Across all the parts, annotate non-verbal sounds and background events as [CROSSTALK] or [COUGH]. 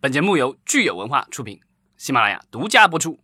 本节目由聚友文化出品，喜马拉雅独家播出。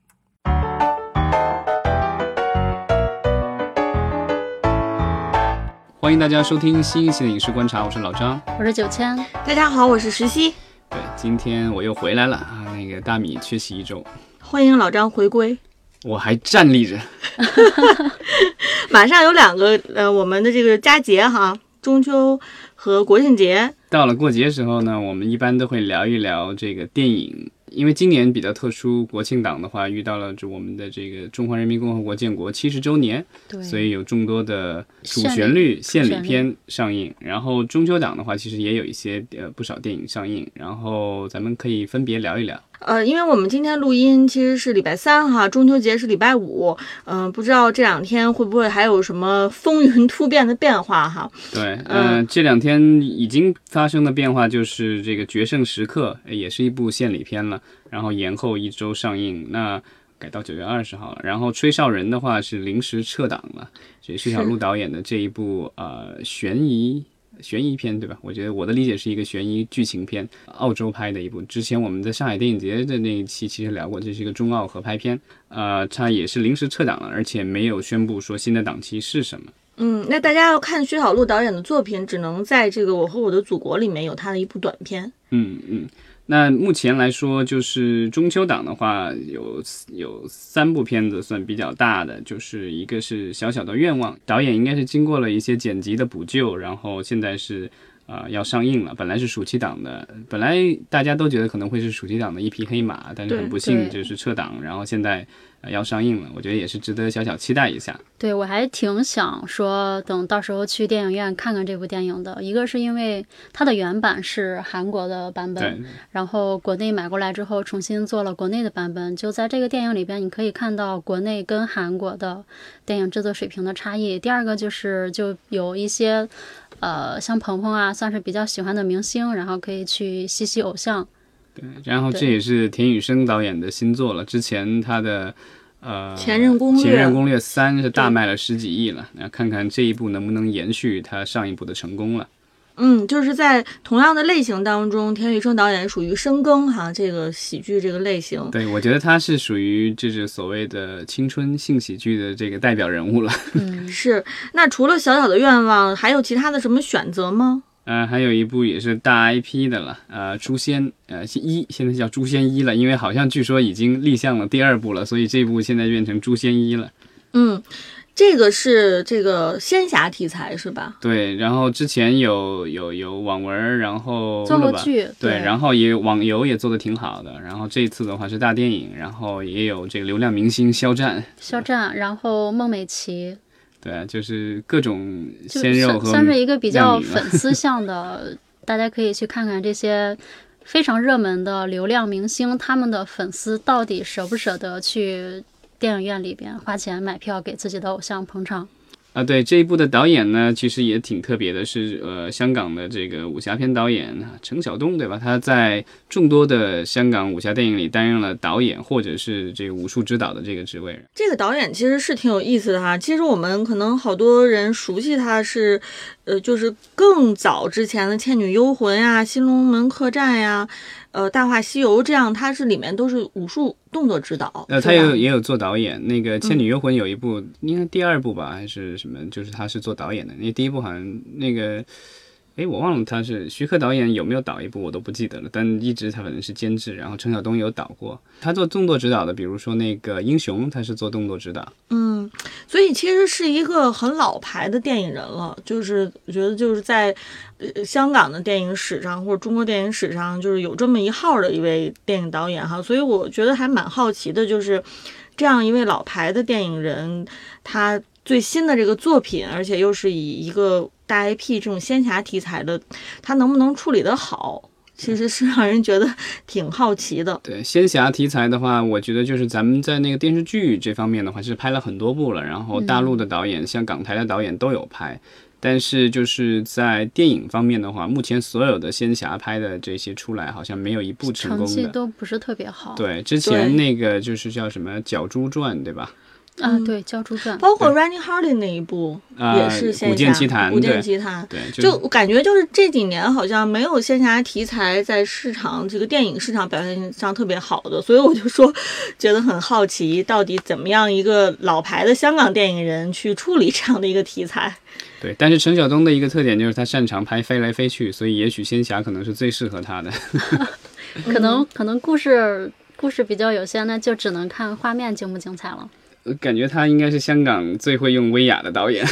欢迎大家收听新一期的影视观察，我是老张，我是九千。大家好，我是石溪。对，今天我又回来了啊！那个大米缺席一周，欢迎老张回归。我还站立着。[LAUGHS] [LAUGHS] 马上有两个呃，我们的这个佳节哈，中秋和国庆节。到了过节时候呢，我们一般都会聊一聊这个电影。因为今年比较特殊，国庆档的话遇到了就我们的这个中华人民共和国建国七十周年，对，所以有众多的主旋律献礼片上映。然后中秋档的话，其实也有一些呃不少电影上映。然后咱们可以分别聊一聊。呃，因为我们今天录音其实是礼拜三哈，中秋节是礼拜五。嗯，不知道这两天会不会还有什么风云突变的变化哈？对，嗯，这两天已经发生的变化就是这个《决胜时刻》也是一部献礼片了，然后延后一周上映，那改到九月二十号了。然后《吹哨人》的话是临时撤档了，所以徐小璐导演的这一部呃悬疑。悬疑片对吧？我觉得我的理解是一个悬疑剧情片，澳洲拍的一部。之前我们在上海电影节的那一期其实聊过，这是一个中澳合拍片。呃，它也是临时撤档了，而且没有宣布说新的档期是什么。嗯，那大家要看薛晓璐导演的作品，只能在这个《我和我的祖国》里面有他的一部短片。嗯嗯。那目前来说，就是中秋档的话，有有三部片子算比较大的，就是一个是小小的愿望，导演应该是经过了一些剪辑的补救，然后现在是啊要上映了。本来是暑期档的，本来大家都觉得可能会是暑期档的一匹黑马，但是很不幸就是撤档，然后现在。要上映了，我觉得也是值得小小期待一下。对我还挺想说，等到时候去电影院看看这部电影的。一个是因为它的原版是韩国的版本，然后国内买过来之后重新做了国内的版本。就在这个电影里边，你可以看到国内跟韩国的电影制作水平的差异。第二个就是就有一些，呃，像鹏鹏啊，算是比较喜欢的明星，然后可以去吸吸偶像。对，然后这也是田雨生导演的新作了。之前他的呃《前任攻略》前任攻略三是大卖了十几亿了，那看看这一部能不能延续他上一部的成功了。嗯，就是在同样的类型当中，田雨生导演属于深耕哈这个喜剧这个类型。对，我觉得他是属于就是所谓的青春性喜剧的这个代表人物了。[LAUGHS] 嗯，是。那除了小小的愿望，还有其他的什么选择吗？呃，还有一部也是大 IP 的了，呃，《诛仙》呃一，现在叫《诛仙一》了，因为好像据说已经立项了第二部了，所以这部现在变成《诛仙一》了。嗯，这个是这个仙侠题材是吧？对，然后之前有有有网文，然后做过剧，对，然后也网游也做的挺好的，然后这次的话是大电影，然后也有这个流量明星肖战，肖战，然后孟美岐。对，就是各种鲜肉和算是一个比较粉丝向的，[LAUGHS] 大家可以去看看这些非常热门的流量明星，他们的粉丝到底舍不舍得去电影院里边花钱买票给自己的偶像捧场。啊，对这一部的导演呢，其实也挺特别的，是呃香港的这个武侠片导演陈晓东，对吧？他在众多的香港武侠电影里担任了导演或者是这个武术指导的这个职位。这个导演其实是挺有意思的哈。其实我们可能好多人熟悉他是，呃，就是更早之前的《倩女幽魂》呀，《新龙门客栈》呀。呃，《大话西游》这样，它是里面都是武术动作指导。呃，他有也有做导演。那个《倩女幽魂》有一部，应该第二部吧，还是什么？就是他是做导演的。那第一部好像那个。哎，我忘了他是徐克导演有没有导一部，我都不记得了。但一直他可能是监制，然后陈晓东有导过。他做动作指导的，比如说那个《英雄》，他是做动作指导。嗯，所以其实是一个很老牌的电影人了。就是我觉得就是在呃香港的电影史上或者中国电影史上，就是有这么一号的一位电影导演哈。所以我觉得还蛮好奇的，就是这样一位老牌的电影人，他最新的这个作品，而且又是以一个。大 IP 这种仙侠题材的，它能不能处理得好，其实是让人觉得挺好奇的。对仙侠题材的话，我觉得就是咱们在那个电视剧这方面的话，其实拍了很多部了，然后大陆的导演、像港台的导演都有拍。但是就是在电影方面的话，目前所有的仙侠拍的这些出来，好像没有一部成功的，都不是特别好。对，之前那个就是叫什么《角珠传》，对吧？啊，对，《鲛珠传》，包括 Running Hardy 那一部也是线下《古剑奇谭》，古剑奇谭，对，就感觉就是这几年好像没有仙侠题材在市场这个电影市场表现上特别好的，所以我就说觉得很好奇，到底怎么样一个老牌的香港电影人去处理这样的一个题材？对，但是陈晓东的一个特点就是他擅长拍飞来飞去，所以也许仙侠可能是最适合他的。[LAUGHS] 可能可能故事故事比较有限，那就只能看画面精不精彩了。感觉他应该是香港最会用威亚的导演，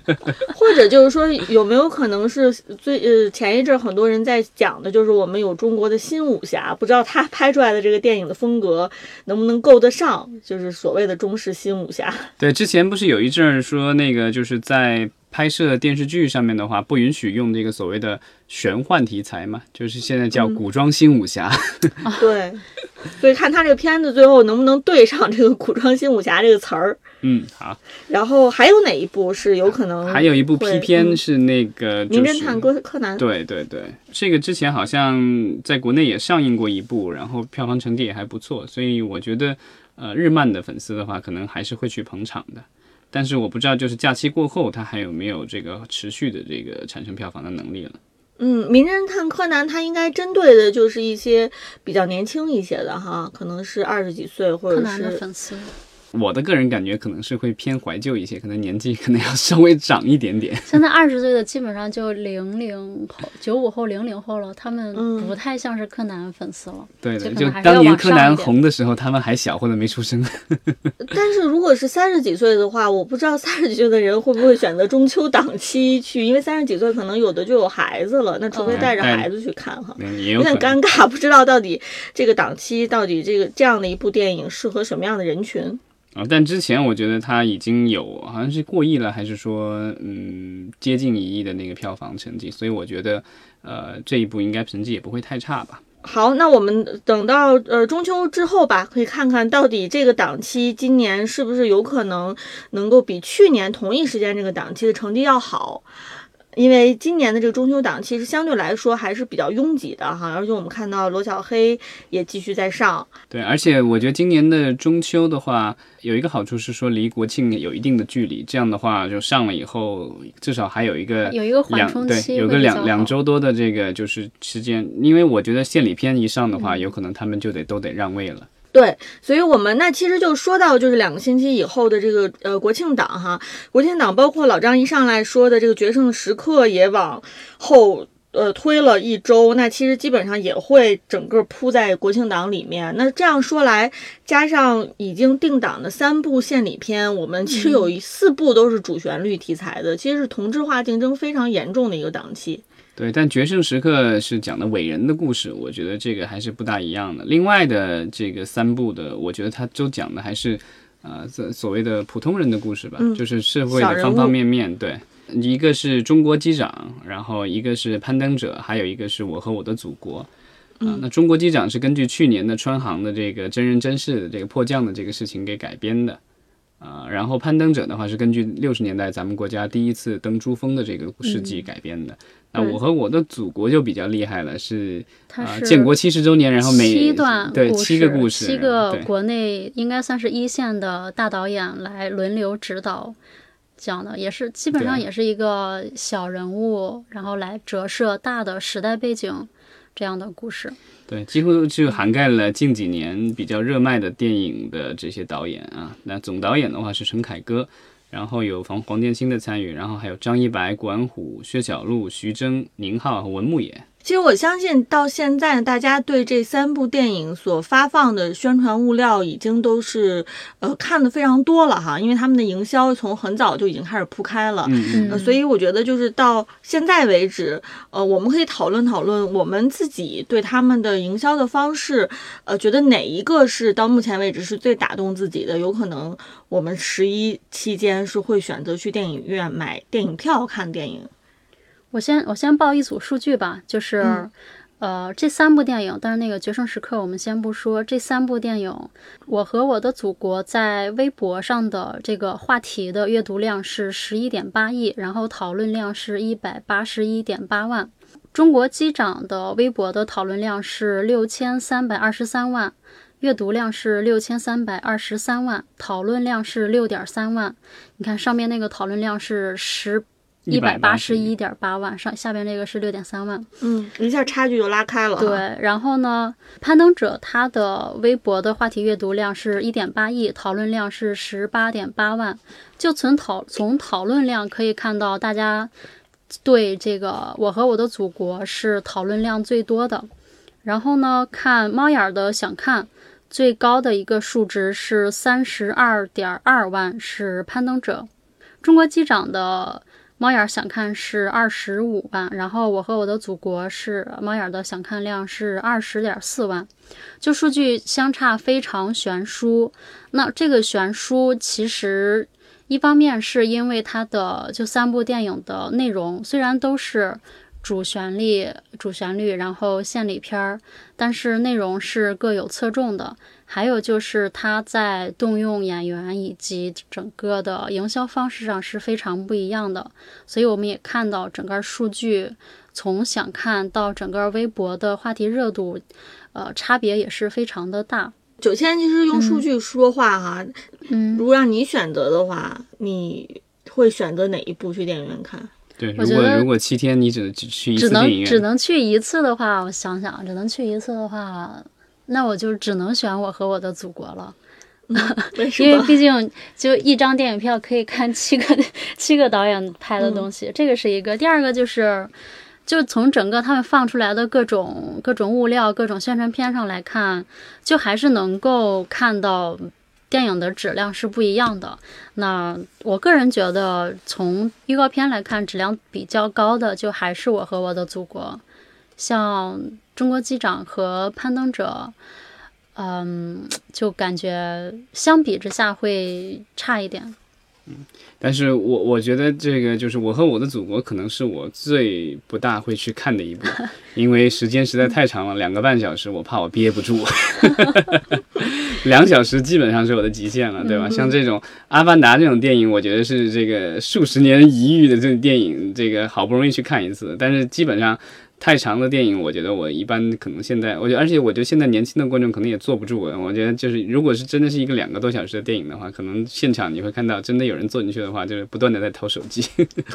[LAUGHS] 或者就是说有没有可能是最呃前一阵很多人在讲的就是我们有中国的新武侠，不知道他拍出来的这个电影的风格能不能够得上，就是所谓的中式新武侠。对，之前不是有一阵说那个就是在。拍摄电视剧上面的话，不允许用这个所谓的玄幻题材嘛，就是现在叫古装新武侠。[LAUGHS] 对，所以看他这个片子最后能不能对上这个古装新武侠这个词儿。嗯，好。然后还有哪一部是有可能？还有一部 P 片是那个《名侦探柯柯南》。对对对，这个之前好像在国内也上映过一部，然后票房成绩也还不错，所以我觉得，呃，日漫的粉丝的话，可能还是会去捧场的。但是我不知道，就是假期过后，它还有没有这个持续的这个产生票房的能力了？嗯，名侦探柯南它应该针对的就是一些比较年轻一些的哈，可能是二十几岁或者是粉丝。我的个人感觉可能是会偏怀旧一些，可能年纪可能要稍微长一点点。现在二十岁的基本上就零零后、九五后、零零后了，他们不太像是柯南粉丝了。对对，就当年柯南红的时候，他们还小或者没出生。[LAUGHS] 但是如果是三十几岁的话，我不知道三十几岁的人会不会选择中秋档期去，因为三十几岁可能有的就有孩子了，那除非带着孩子去看哈，有点尴尬，不知道到底这个档期到底这个这样的一部电影适合什么样的人群。啊，但之前我觉得他已经有好像是过亿了，还是说嗯接近一亿的那个票房成绩，所以我觉得呃这一部应该成绩也不会太差吧。好，那我们等到呃中秋之后吧，可以看看到底这个档期今年是不是有可能能够比去年同一时间这个档期的成绩要好。因为今年的这个中秋档其实相对来说还是比较拥挤的哈，而且我们看到罗小黑也继续在上。对，而且我觉得今年的中秋的话，有一个好处是说离国庆有一定的距离，这样的话就上了以后，至少还有一个有一个缓冲期，有个两两周多的这个就是时间。因为我觉得献礼片一上的话，有可能他们就得都得让位了。对，所以我们那其实就说到，就是两个星期以后的这个呃国庆档哈，国庆档包括老张一上来说的这个决胜时刻也往后呃推了一周，那其实基本上也会整个铺在国庆档里面。那这样说来，加上已经定档的三部献礼片，我们其实有四部都是主旋律题材的，其实是同质化竞争非常严重的一个档期。对，但《决胜时刻》是讲的伟人的故事，我觉得这个还是不大一样的。另外的这个三部的，我觉得它都讲的还是，呃，所所谓的普通人的故事吧，就是社会的方方面面。对，一个是中国机长，然后一个是攀登者，还有一个是我和我的祖国。啊，那中国机长是根据去年的川航的这个真人真事的这个迫降的这个事情给改编的。啊，然后攀登者的话是根据六十年代咱们国家第一次登珠峰的这个事迹改编的。那我和我的祖国就比较厉害了，是啊，建国七十周年，然后每七段对七个故事，七个国内应该算是一线的大导演来轮流指导讲的，也是基本上也是一个小人物，然后来折射大的时代背景这样的故事。对，几乎就涵盖了近几年比较热卖的电影的这些导演啊。那总导演的话是陈凯歌。然后有黄黄建新的参与，然后还有张一白、管虎、薛晓路、徐峥、宁浩和文牧野。其实我相信，到现在大家对这三部电影所发放的宣传物料已经都是呃看的非常多了哈，因为他们的营销从很早就已经开始铺开了，嗯，所以我觉得就是到现在为止，呃，我们可以讨论讨论我们自己对他们的营销的方式，呃，觉得哪一个是到目前为止是最打动自己的？有可能我们十一期间是会选择去电影院买电影票看电影。我先我先报一组数据吧，就是，呃，这三部电影，但是那个《决胜时刻》我们先不说，这三部电影，《我和我的祖国》在微博上的这个话题的阅读量是十一点八亿，然后讨论量是一百八十一点八万，《中国机长》的微博的讨论量是六千三百二十三万，阅读量是六千三百二十三万，讨论量是六点三万。你看上面那个讨论量是十一百八十一点八万，上下边这个是六点三万。嗯，一下差距就拉开了。对，然后呢，攀登者他的微博的话题阅读量是一点八亿，讨论量是十八点八万。就从讨从讨论量可以看到，大家对这个我和我的祖国是讨论量最多的。然后呢，看猫眼的想看。最高的一个数值是三十二点二万，是攀登者。中国机长的猫眼想看是二十五万，然后我和我的祖国是猫眼的想看量是二十点四万，就数据相差非常悬殊。那这个悬殊其实一方面是因为它的就三部电影的内容虽然都是。主旋律，主旋律，然后献礼片儿，但是内容是各有侧重的。还有就是他在动用演员以及整个的营销方式上是非常不一样的。所以我们也看到整个数据从想看到整个微博的话题热度，呃，差别也是非常的大。九千其实用数据说话哈，嗯，如果让你选择的话，你会选择哪一部去电影院看？对，如果如果七天你只只去一次电影院，只能去一次的话，我想想，只能去一次的话，那我就只能选我和我的祖国了，[LAUGHS] 因为毕竟就一张电影票可以看七个七个导演拍的东西，这个是一个。第二个就是，就从整个他们放出来的各种各种物料、各种宣传片上来看，就还是能够看到。电影的质量是不一样的。那我个人觉得，从预告片来看，质量比较高的就还是《我和我的祖国》。像《中国机长》和《攀登者》，嗯，就感觉相比之下会差一点。嗯，但是我我觉得这个就是《我和我的祖国》可能是我最不大会去看的一部，[LAUGHS] 因为时间实在太长了，两个半小时，我怕我憋不住。两小时基本上是我的极限了，对吧？像这种《阿凡达》这种电影，我觉得是这个数十年一遇的这种电影，这个好不容易去看一次，但是基本上。太长的电影，我觉得我一般可能现在，我觉得而且我觉得现在年轻的观众可能也坐不住。我觉得就是如果是真的是一个两个多小时的电影的话，可能现场你会看到真的有人坐进去的话，就是不断的在掏手机。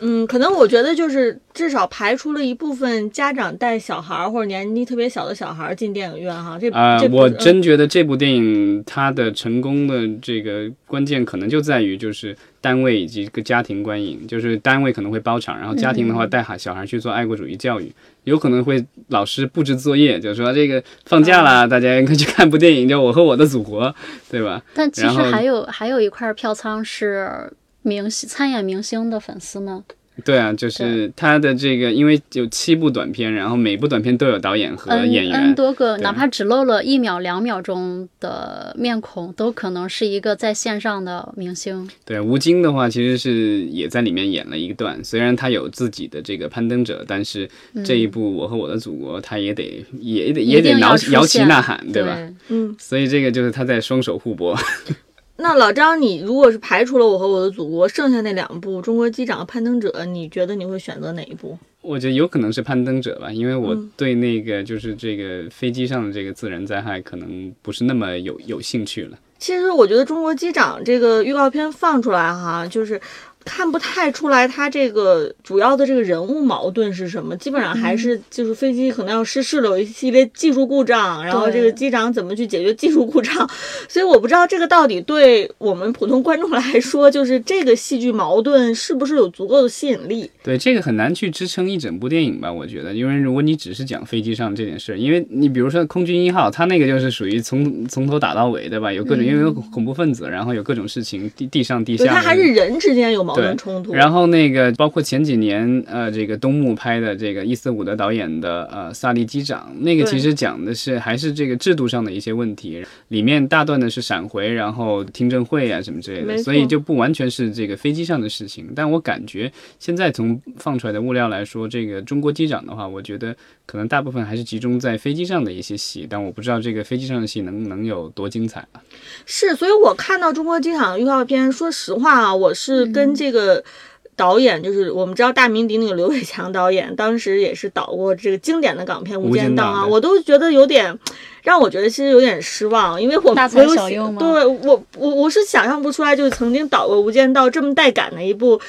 嗯，可能我觉得就是至少排除了一部分家长带小孩或者年纪特别小的小孩进电影院哈。这啊，我真觉得这部电影它的成功的这个关键可能就在于就是单位以及一个家庭观影，就是单位可能会包场，然后家庭的话带孩小孩去做爱国主义教育。有可能会老师布置作业，就说这个放假了，大家应该去看部电影，叫《我和我的祖国》，对吧？但其实还有还有一块票仓是明星参演明星的粉丝们。对啊，就是他的这个，因为有七部短片，然后每部短片都有导演和演员，n 多个，哪怕只露了一秒、两秒钟的面孔，都可能是一个在线上的明星。对，吴京的话其实是也在里面演了一段，虽然他有自己的这个攀登者，但是这一部《我和我的祖国》，他也得也得也得摇摇旗呐喊，对吧？嗯，所以这个就是他在双手互搏。[LAUGHS] 那老张，你如果是排除了我和我的祖国，剩下那两部《中国机长》和《攀登者》，你觉得你会选择哪一部？我觉得有可能是《攀登者》吧，因为我对那个就是这个飞机上的这个自然灾害可能不是那么有有兴趣了。其实我觉得《中国机长》这个预告片放出来哈，就是。看不太出来，他这个主要的这个人物矛盾是什么？基本上还是就是飞机可能要失事了，有一系列技术故障，然后这个机长怎么去解决技术故障？所以我不知道这个到底对我们普通观众来说，就是这个戏剧矛盾是不是有足够的吸引力？对，这个很难去支撑一整部电影吧？我觉得，因为如果你只是讲飞机上这件事，因为你比如说空军一号，它那个就是属于从从头打到尾，对吧？有各种因为有恐怖分子，然后有各种事情，地地上地下，它还是人之间有。矛盾冲突。然后那个包括前几年呃，这个东木拍的这个伊斯伍德导演的呃《萨利机长》，那个其实讲的是还是这个制度上的一些问题，里面大段的是闪回，然后听证会啊什么之类的，所以就不完全是这个飞机上的事情。但我感觉现在从放出来的物料来说，这个中国机长的话，我觉得可能大部分还是集中在飞机上的一些戏，但我不知道这个飞机上的戏能能有多精彩啊。是，所以我看到中国机场预告片，说实话啊，我是跟这个。导演就是我们知道大名鼎鼎刘伟强导演，当时也是导过这个经典的港片《无间道》啊，我都觉得有点让我觉得其实有点失望，因为我大材小用对我我我是想象不出来，就是曾经导过《无间道》这么带感的一部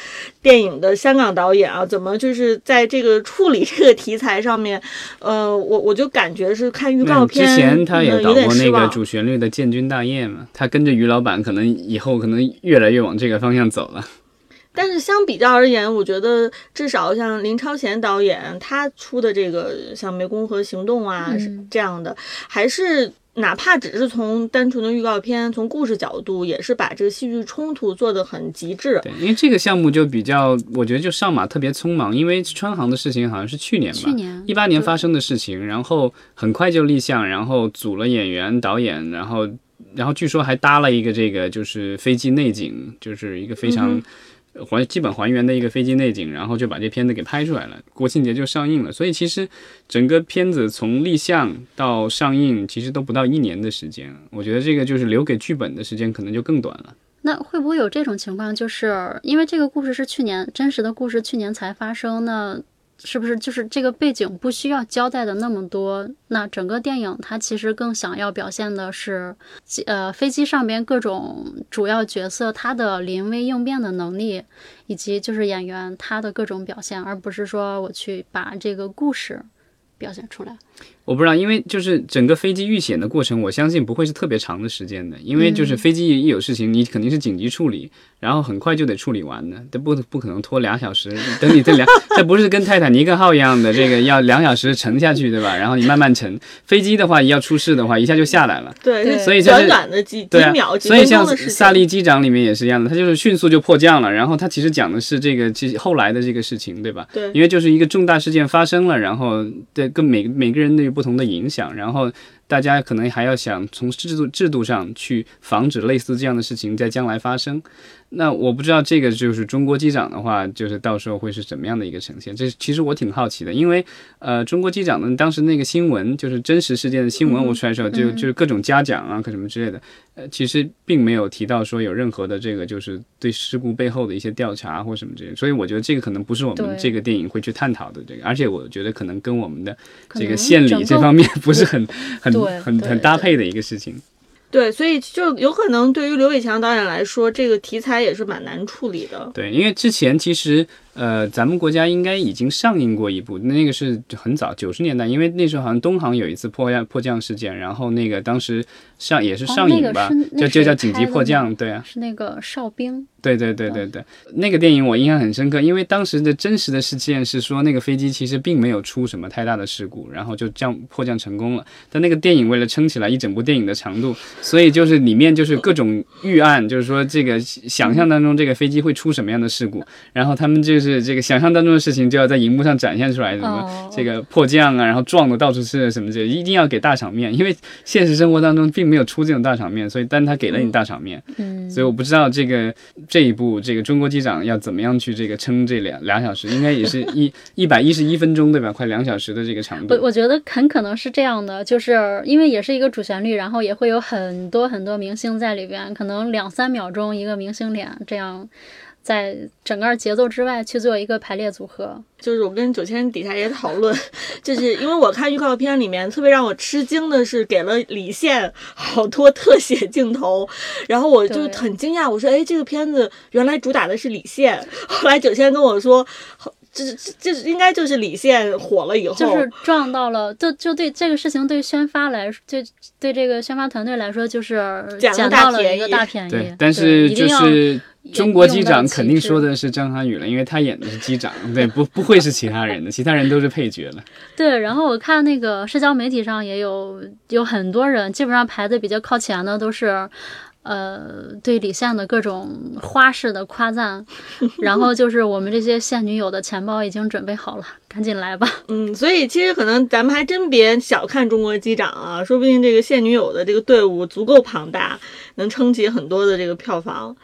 电影的香港导演啊，怎么就是在这个处理这个题材上面，呃，我我就感觉是看预告片之前他也导过那个主旋律的《建军大业》嘛，他跟着于老板，可能以后可能越来越往这个方向走了。但是相比较而言，我觉得至少像林超贤导演他出的这个像《湄公河行动》啊这样的，还是哪怕只是从单纯的预告片、从故事角度，也是把这个戏剧冲突做得很极致。对，因为这个项目就比较，我觉得就上马特别匆忙，因为川航的事情好像是去年吧，去年一八年发生的事情，然后很快就立项，然后组了演员、导演，然后然后据说还搭了一个这个就是飞机内景，就是一个非常。还基本还原的一个飞机内景，然后就把这片子给拍出来了。国庆节就上映了，所以其实整个片子从立项到上映，其实都不到一年的时间。我觉得这个就是留给剧本的时间可能就更短了。那会不会有这种情况？就是因为这个故事是去年真实的故事，去年才发生那。是不是就是这个背景不需要交代的那么多？那整个电影它其实更想要表现的是，呃，飞机上边各种主要角色他的临危应变的能力，以及就是演员他的各种表现，而不是说我去把这个故事表现出来。我不知道，因为就是整个飞机遇险的过程，我相信不会是特别长的时间的，因为就是飞机一有事情，你肯定是紧急处理，然后很快就得处理完的，这不不可能拖两小时。等你这两，[LAUGHS] 这不是跟泰坦尼克号一样的，这个要两小时沉下去，对吧？然后你慢慢沉。飞机的话，要出事的话，一下就下来了。对，所以短短的几几秒，所以像萨利机长里面也是一样的，他就是迅速就迫降了。然后他其实讲的是这个其实后来的这个事情，对吧？对，因为就是一个重大事件发生了，然后对跟每每个人的。不同的影响，然后大家可能还要想从制度制度上去防止类似这样的事情在将来发生。那我不知道这个就是中国机长的话，就是到时候会是怎么样的一个呈现？这其实我挺好奇的，因为呃，中国机长呢，当时那个新闻就是真实事件的新闻，我出来时候就就是各种嘉奖啊，各什么之类的，呃，其实并没有提到说有任何的这个就是对事故背后的一些调查或什么之类，所以我觉得这个可能不是我们这个电影会去探讨的这个，而且我觉得可能跟我们的这个献礼这方面不是很很很很搭配的一个事情。对，所以就有可能对于刘伟强导演来说，这个题材也是蛮难处理的。对，因为之前其实。呃，咱们国家应该已经上映过一部，那个是很早九十年代，因为那时候好像东航有一次迫降迫降事件，然后那个当时上也是上映吧，就就叫紧急迫降，对啊，是那个哨兵，对对对对对，那个电影我印象很深刻，因为当时的真实的事件是说那个飞机其实并没有出什么太大的事故，然后就降迫降成功了，但那个电影为了撑起来一整部电影的长度，所以就是里面就是各种预案，就是说这个想象当中这个飞机会出什么样的事故，然后他们就是。是这个想象当中的事情，就要在荧幕上展现出来，什么这个迫降啊，然后撞的到处是什么，这一定要给大场面，因为现实生活当中并没有出这种大场面，所以但他给了你大场面，嗯，所以我不知道这个这一部这个中国机长要怎么样去这个撑这两两小时，应该也是一 [LAUGHS] 一百一十一分钟对吧？快两小时的这个长度，我我觉得很可能是这样的，就是因为也是一个主旋律，然后也会有很多很多明星在里边，可能两三秒钟一个明星脸这样。在整个节奏之外去做一个排列组合，就是我跟九千底下也讨论，就是因为我看预告片里面特别让我吃惊的是给了李现好多特写镜头，然后我就很惊讶，我说哎，这个片子原来主打的是李现。后来九千跟我说，这这这应该就是李现火了以后，就是撞到了，就就对这个事情对宣发来说，对对这个宣发团队来说就是捡到了一个大便宜。对，但是就是。中国机长肯定说的是张涵予了，因为他演的是机长，对，不不会是其他人的，其他人都是配角了。[LAUGHS] 对，然后我看那个社交媒体上也有有很多人，基本上排的比较靠前的都是，呃，对李现的各种花式的夸赞，[LAUGHS] 然后就是我们这些现女友的钱包已经准备好了，赶紧来吧。嗯，所以其实可能咱们还真别小看中国机长啊，说不定这个现女友的这个队伍足够庞大，能撑起很多的这个票房。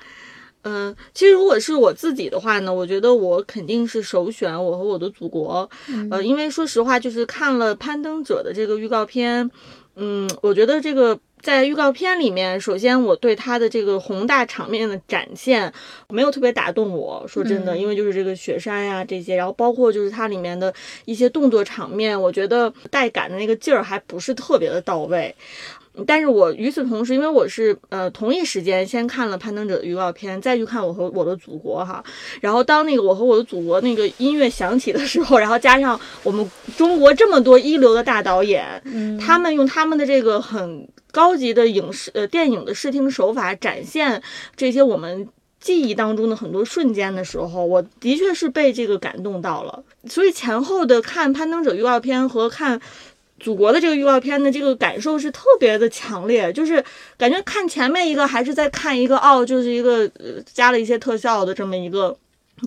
嗯，其实如果是我自己的话呢，我觉得我肯定是首选《我和我的祖国》。呃，因为说实话，就是看了《攀登者》的这个预告片，嗯，我觉得这个在预告片里面，首先我对它的这个宏大场面的展现没有特别打动我。说真的，因为就是这个雪山呀这些，然后包括就是它里面的一些动作场面，我觉得带感的那个劲儿还不是特别的到位。但是我与此同时，因为我是呃同一时间先看了《攀登者》的预告片，再去看《我和我的祖国》哈，然后当那个《我和我的祖国》那个音乐响起的时候，然后加上我们中国这么多一流的大导演，他们用他们的这个很高级的影视呃电影的视听手法展现这些我们记忆当中的很多瞬间的时候，我的确是被这个感动到了。所以前后的看《攀登者》预告片和看。祖国的这个预告片的这个感受是特别的强烈，就是感觉看前面一个还是在看一个哦，就是一个呃加了一些特效的这么一个。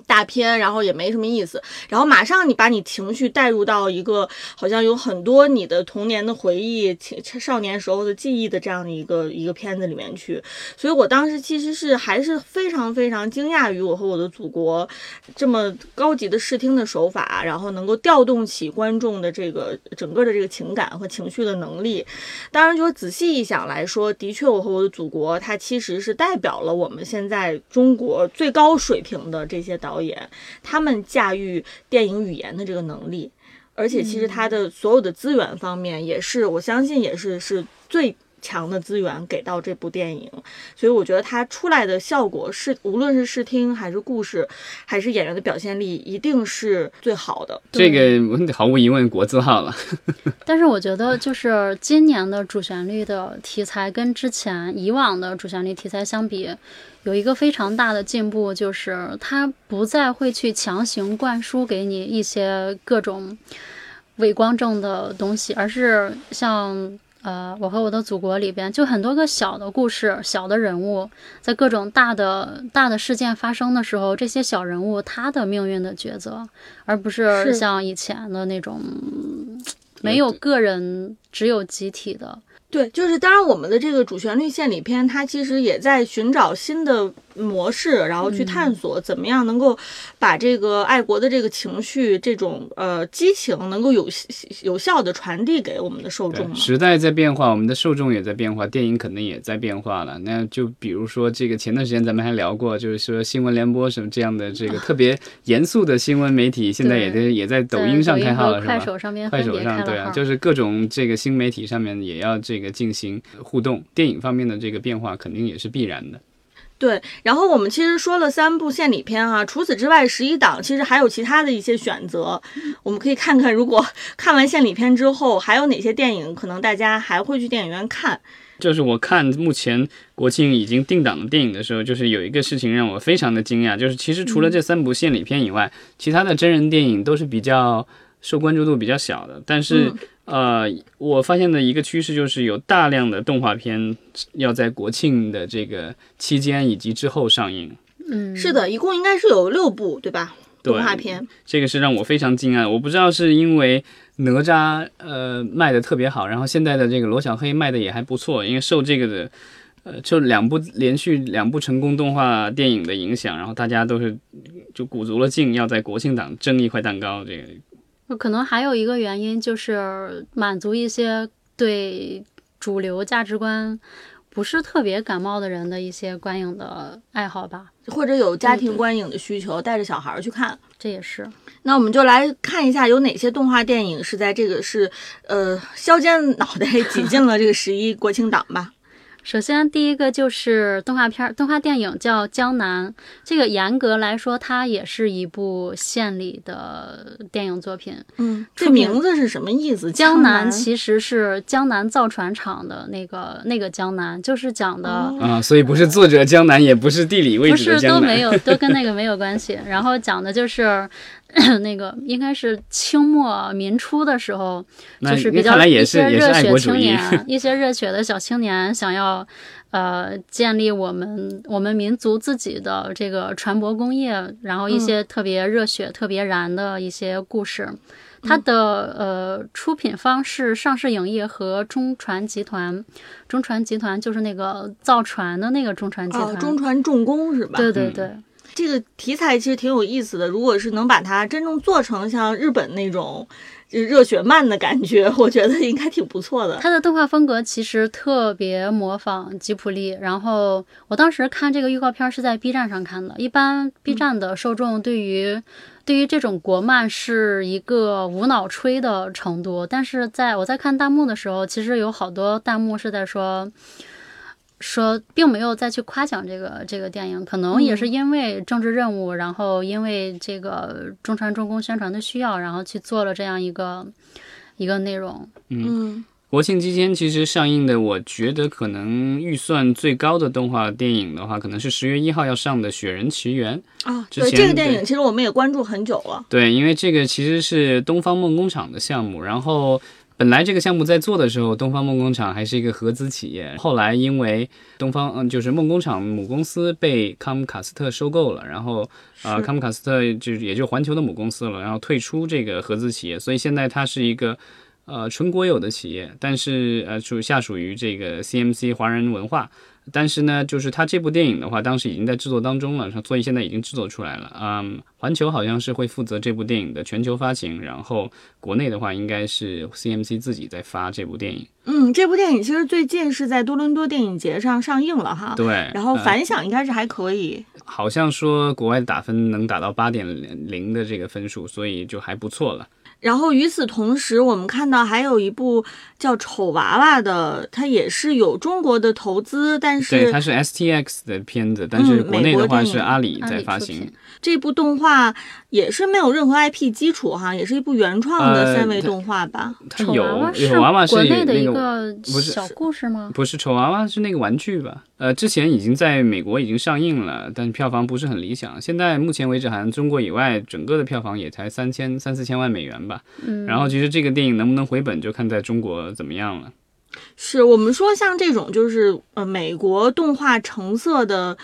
大片，然后也没什么意思，然后马上你把你情绪带入到一个好像有很多你的童年的回忆、青少年时候的记忆的这样的一个一个片子里面去，所以我当时其实是还是非常非常惊讶于我和我的祖国这么高级的视听的手法，然后能够调动起观众的这个整个的这个情感和情绪的能力。当然，就仔细一想来说，的确，我和我的祖国它其实是代表了我们现在中国最高水平的这些。导演他们驾驭电影语言的这个能力，而且其实他的所有的资源方面也是，我相信也是是最。强的资源给到这部电影，所以我觉得它出来的效果是，无论是视听还是故事，还是演员的表现力，一定是最好的。这个毫无疑问国字号了。[LAUGHS] 但是我觉得，就是今年的主旋律的题材跟之前以往的主旋律题材相比，有一个非常大的进步，就是它不再会去强行灌输给你一些各种伪光正的东西，而是像。呃，我和我的祖国里边就很多个小的故事，小的人物，在各种大的大的事件发生的时候，这些小人物他的命运的抉择，而不是像以前的那种没有个人，只有集体的。对，就是当然，我们的这个主旋律献礼片，它其实也在寻找新的模式，然后去探索怎么样能够把这个爱国的这个情绪、这种呃激情，能够有有效的传递给我们的受众。时代在变化，我们的受众也在变化，电影可能也在变化了。那就比如说这个前段时间咱们还聊过，就是说新闻联播什么这样的这个 [LAUGHS] 特别严肃的新闻媒体，[LAUGHS] 现在也在也在抖音上开号了，是吧？快手上面，快手上对啊，就是各种这个新媒体上面也要这。这个进行互动，电影方面的这个变化肯定也是必然的。对，然后我们其实说了三部献礼片啊，除此之外，十一档其实还有其他的一些选择，我们可以看看，如果 [LAUGHS] 看完献礼片之后，还有哪些电影可能大家还会去电影院看。就是我看目前国庆已经定档的电影的时候，就是有一个事情让我非常的惊讶，就是其实除了这三部献礼片以外，其他的真人电影都是比较受关注度比较小的，但是。呃，我发现的一个趋势就是有大量的动画片要在国庆的这个期间以及之后上映。嗯，是的，一共应该是有六部，对吧？动画片，这个是让我非常惊讶。我不知道是因为哪吒呃卖的特别好，然后现在的这个罗小黑卖的也还不错，因为受这个的呃就两部连续两部成功动画电影的影响，然后大家都是就鼓足了劲要在国庆档争一块蛋糕，这个。可能还有一个原因就是满足一些对主流价值观不是特别感冒的人的一些观影的爱好吧，或者有家庭观影的需求，带着小孩去看，这也是。那我们就来看一下有哪些动画电影是在这个是呃削尖脑袋 [LAUGHS] 挤进了这个十一国庆档吧。首先，第一个就是动画片、动画电影叫《江南》。这个严格来说，它也是一部献礼的电影作品。嗯，这名字是什么意思？江南其实是江南造船厂的那个那个江南，就是讲的啊，所以不是作者江南，也不是地理位置的江南，不是都没有，都跟那个没有关系。然后讲的就是。[CLEARS THROAT] 那个应该是清末民初的时候，就是比较一些热血青年，[LAUGHS] 一些热血的小青年想要，呃，建立我们我们民族自己的这个船舶工业，然后一些特别热血、特别燃的一些故事。它的呃出品方是上市影业和中船集团，中船集团就是那个造船的那个中船集团，中船重工是吧？对对对。这个题材其实挺有意思的。如果是能把它真正做成像日本那种就热血漫的感觉，我觉得应该挺不错的。它的动画风格其实特别模仿吉普力。然后我当时看这个预告片是在 B 站上看的。一般 B 站的受众对于对于这种国漫是一个无脑吹的程度，但是在我在看弹幕的时候，其实有好多弹幕是在说。说并没有再去夸奖这个这个电影，可能也是因为政治任务，然后因为这个中传重工宣传的需要，然后去做了这样一个一个内容。嗯，国庆期间其实上映的，我觉得可能预算最高的动画电影的话，可能是十月一号要上的《雪人奇缘》啊。对这个电影，其实我们也关注很久了。对，因为这个其实是东方梦工厂的项目，然后。本来这个项目在做的时候，东方梦工厂还是一个合资企业。后来因为东方嗯，就是梦工厂母公司被康姆卡斯特收购了，然后啊，康姆卡斯特就是也就环球的母公司了，然后退出这个合资企业，所以现在它是一个呃纯国有的企业，但是呃属下属于这个 CMC 华人文化。但是呢，就是他这部电影的话，当时已经在制作当中了，所以现在已经制作出来了。嗯，环球好像是会负责这部电影的全球发行，然后国内的话应该是 CMC 自己在发这部电影。嗯，这部电影其实最近是在多伦多电影节上上映了哈。对。然后反响应该是还可以。好像说国外的打分能打到八点零的这个分数，所以就还不错了。然后与此同时，我们看到还有一部叫《丑娃娃》的，它也是有中国的投资，但是对，它是 STX 的片子，但是国内的话是阿里在发行。这部动画也是没有任何 IP 基础哈，也是一部原创的三维动画吧。丑娃娃是国内的一个小故事吗？不是，丑娃娃是那个玩具吧？呃，之前已经在美国已经上映了，但是票房不是很理想。现在目前为止，好像中国以外整个的票房也才三千三四千万美元吧。嗯。然后其实这个电影能不能回本，就看在中国怎么样了。是我们说像这种就是呃美国动画成色的。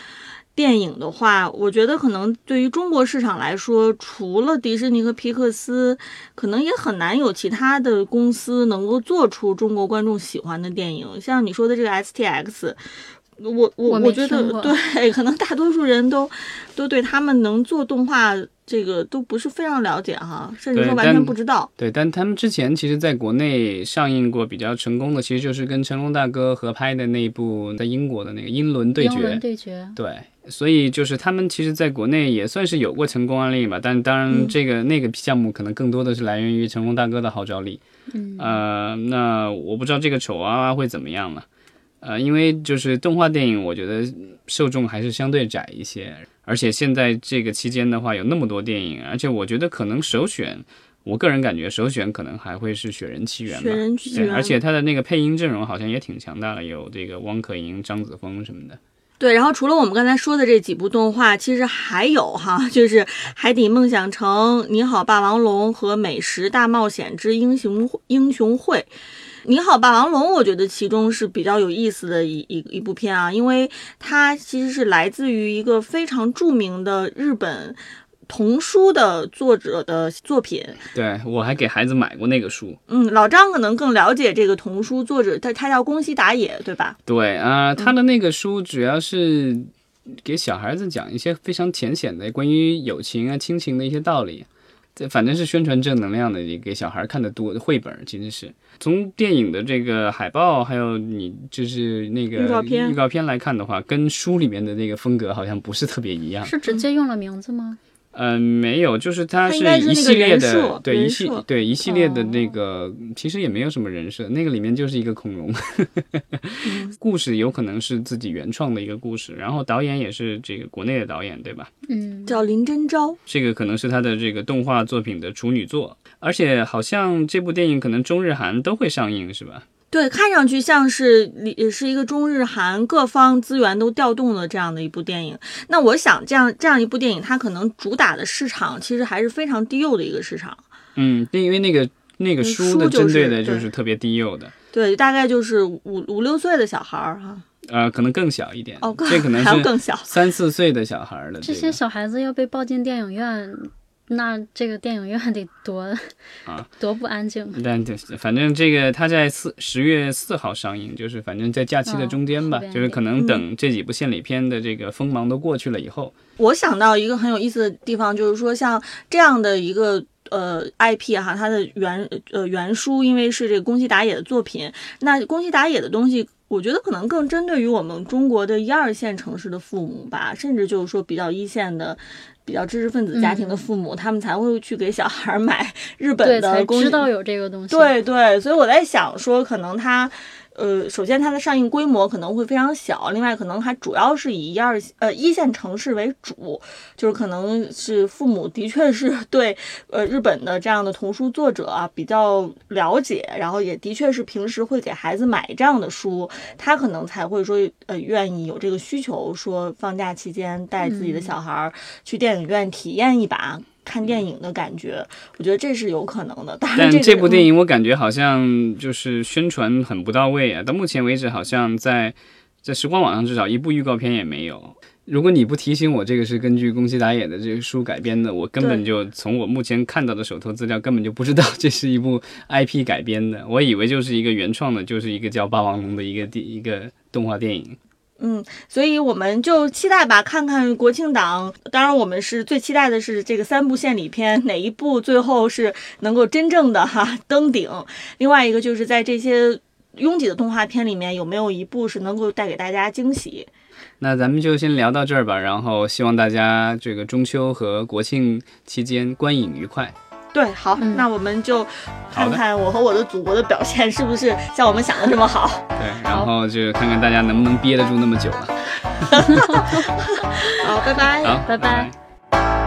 电影的话，我觉得可能对于中国市场来说，除了迪士尼和皮克斯，可能也很难有其他的公司能够做出中国观众喜欢的电影。像你说的这个 STX，我我我觉得对，可能大多数人都都对他们能做动画。这个都不是非常了解哈，甚至说完全不知道。对，但他们之前其实在国内上映过比较成功的，其实就是跟成龙大哥合拍的那一部在英国的那个《英伦对决》。英伦对决。对，所以就是他们其实在国内也算是有过成功案例吧，但当然这个那个项目可能更多的是来源于成龙大哥的号召力。嗯。呃，那我不知道这个丑娃娃会怎么样了。呃，因为就是动画电影，我觉得受众还是相对窄一些。而且现在这个期间的话，有那么多电影，而且我觉得可能首选，我个人感觉首选可能还会是《雪人奇缘》吧。雪人奇缘。而且它的那个配音阵容好像也挺强大的，有这个汪可盈、张子枫什么的。对，然后除了我们刚才说的这几部动画，其实还有哈，就是《海底梦想城》、《你好，霸王龙》和《美食大冒险之英雄英雄会》。你好，霸王龙，我觉得其中是比较有意思的一一一部片啊，因为它其实是来自于一个非常著名的日本童书的作者的作品。对我还给孩子买过那个书。嗯，老张可能更了解这个童书作者，他他叫宫西达也，对吧？对啊，他的那个书主要是给小孩子讲一些非常浅显的关于友情啊、亲情的一些道理。这反正是宣传正能量的，给小孩看的多的绘本，其实是从电影的这个海报，还有你就是那个预告片预告片来看的话，跟书里面的那个风格好像不是特别一样。是直接用了名字吗？嗯，没有，就是它是一系列的，对一系对一系列的那个，其实也没有什么人设，那个里面就是一个恐龙，[LAUGHS] 故事有可能是自己原创的一个故事，然后导演也是这个国内的导演，对吧？嗯，叫林真昭，这个可能是他的这个动画作品的处女作，而且好像这部电影可能中日韩都会上映，是吧？对，看上去像是也是一个中日韩各方资源都调动的这样的一部电影。那我想，这样这样一部电影，它可能主打的市场其实还是非常低幼的一个市场。嗯，因为那个那个书的针对的就是特别低幼的，对，大概就是五五六岁的小孩儿哈。呃，可能更小一点，哦，这可 [LAUGHS] 能还要更小，三四岁的小孩儿的这些小孩子要被抱进电影院。那这个电影院得多啊，[LAUGHS] 多不安静。但对，反正这个它在四十月四号上映，就是反正在假期的中间吧，就是可能等这几部献礼片的这个锋芒都过去了以后。我想到一个很有意思的地方，就是说像这样的一个呃 IP 哈，它的原呃原书因为是这个宫西达也的作品，那宫西达也的东西。我觉得可能更针对于我们中国的一二线城市的父母吧，甚至就是说比较一线的、比较知识分子家庭的父母，他们才会去给小孩买日本的。对，知道有这个东西。对对，所以我在想说，可能他。呃，首先它的上映规模可能会非常小，另外可能还主要是以一二呃一线城市为主，就是可能是父母的确是 [LAUGHS] 对呃日本的这样的童书作者啊比较了解，然后也的确是平时会给孩子买这样的书，他可能才会说呃愿意有这个需求，说放假期间带自己的小孩去电影院体验一把。看电影的感觉，我觉得这是有可能的。但这部电影我感觉好像就是宣传很不到位啊！到目前为止，好像在在时光网上至少一部预告片也没有。如果你不提醒我这个是根据宫崎达也的这个书改编的，我根本就从我目前看到的手头资料根本就不知道这是一部 IP 改编的。我以为就是一个原创的，就是一个叫《霸王龙》的一个第一个动画电影。嗯，所以我们就期待吧，看看国庆档。当然，我们是最期待的是这个三部献礼片哪一部最后是能够真正的哈登顶。另外一个就是在这些拥挤的动画片里面，有没有一部是能够带给大家惊喜？那咱们就先聊到这儿吧。然后希望大家这个中秋和国庆期间观影愉快。对，好，那我们就看看我和我的祖国的表现是不是像我们想的这么好。对，然后就看看大家能不能憋得住那么久了。[LAUGHS] 好，拜拜。好，拜拜。